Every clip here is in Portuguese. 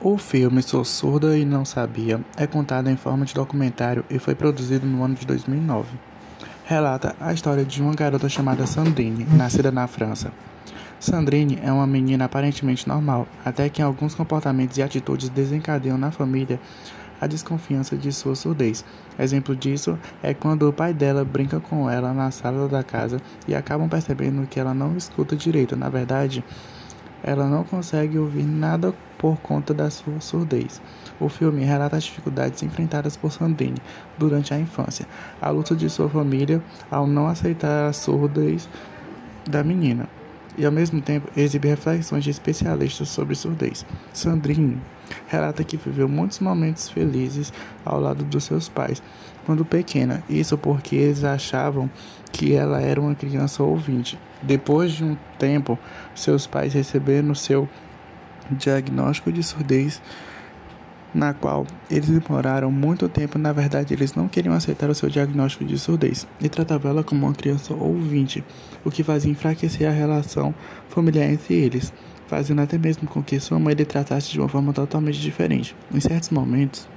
O filme Sou Surda e Não Sabia é contado em forma de documentário e foi produzido no ano de 2009. Relata a história de uma garota chamada Sandrine, nascida na França. Sandrine é uma menina aparentemente normal, até que alguns comportamentos e atitudes desencadeiam na família a desconfiança de sua surdez. Exemplo disso é quando o pai dela brinca com ela na sala da casa e acabam percebendo que ela não escuta direito. Na verdade, ela não consegue ouvir nada por conta da sua surdez. O filme relata as dificuldades enfrentadas por Sandrine durante a infância, a luta de sua família ao não aceitar a surdez da menina, e ao mesmo tempo exibe reflexões de especialistas sobre surdez. Sandrine relata que viveu muitos momentos felizes ao lado dos seus pais quando pequena, isso porque eles achavam que ela era uma criança ouvinte. Depois de um tempo, seus pais receberam seu diagnóstico de surdez, na qual eles demoraram muito tempo. Na verdade, eles não queriam aceitar o seu diagnóstico de surdez e tratavam ela como uma criança ouvinte, o que fazia enfraquecer a relação familiar entre eles, fazendo até mesmo com que sua mãe lhe tratasse de uma forma totalmente diferente. Em certos momentos,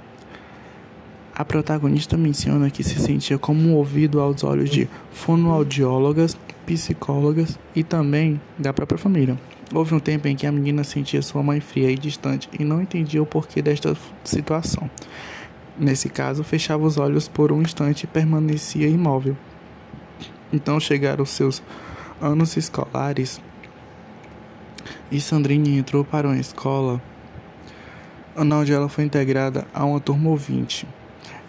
a protagonista menciona que se sentia como um ouvido aos olhos de fonoaudiólogas, psicólogas e também da própria família. Houve um tempo em que a menina sentia sua mãe fria e distante e não entendia o porquê desta situação. Nesse caso, fechava os olhos por um instante e permanecia imóvel. Então chegaram seus anos escolares e Sandrine entrou para uma escola onde ela foi integrada a uma turma ouvinte.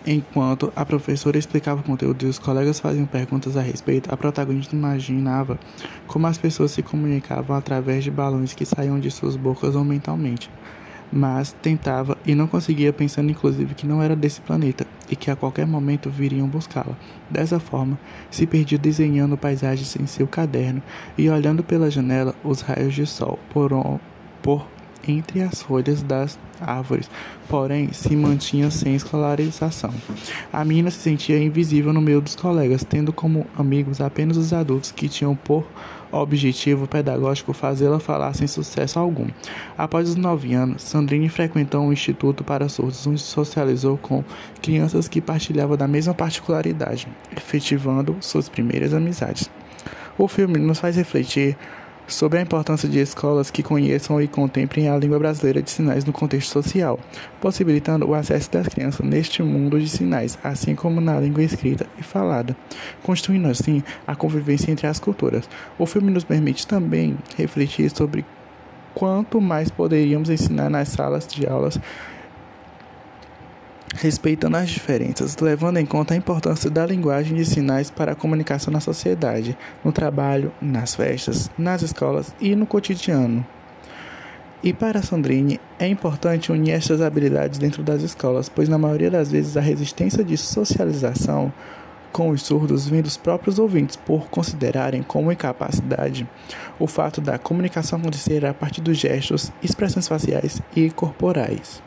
Enquanto a professora explicava o conteúdo e os colegas faziam perguntas a respeito, a protagonista imaginava como as pessoas se comunicavam através de balões que saíam de suas bocas ou mentalmente. Mas tentava e não conseguia, pensando inclusive que não era desse planeta e que a qualquer momento viriam buscá-la. Dessa forma, se perdia desenhando paisagens em seu caderno e olhando pela janela os raios de sol por, por entre as folhas das árvores, porém se mantinha sem escolarização. A menina se sentia invisível no meio dos colegas, tendo como amigos apenas os adultos que tinham por objetivo pedagógico fazê-la falar sem sucesso algum. Após os nove anos, Sandrine frequentou um instituto para surdos, onde socializou com crianças que partilhavam da mesma particularidade, efetivando suas primeiras amizades. O filme nos faz refletir sobre a importância de escolas que conheçam e contemplem a língua brasileira de sinais no contexto social, possibilitando o acesso das crianças neste mundo de sinais, assim como na língua escrita e falada, construindo assim a convivência entre as culturas. O filme nos permite também refletir sobre quanto mais poderíamos ensinar nas salas de aulas respeitando as diferenças, levando em conta a importância da linguagem de sinais para a comunicação na sociedade, no trabalho, nas festas, nas escolas e no cotidiano. E para Sandrine, é importante unir estas habilidades dentro das escolas, pois na maioria das vezes a resistência de socialização com os surdos vem dos próprios ouvintes por considerarem como incapacidade o fato da comunicação acontecer a partir dos gestos, expressões faciais e corporais.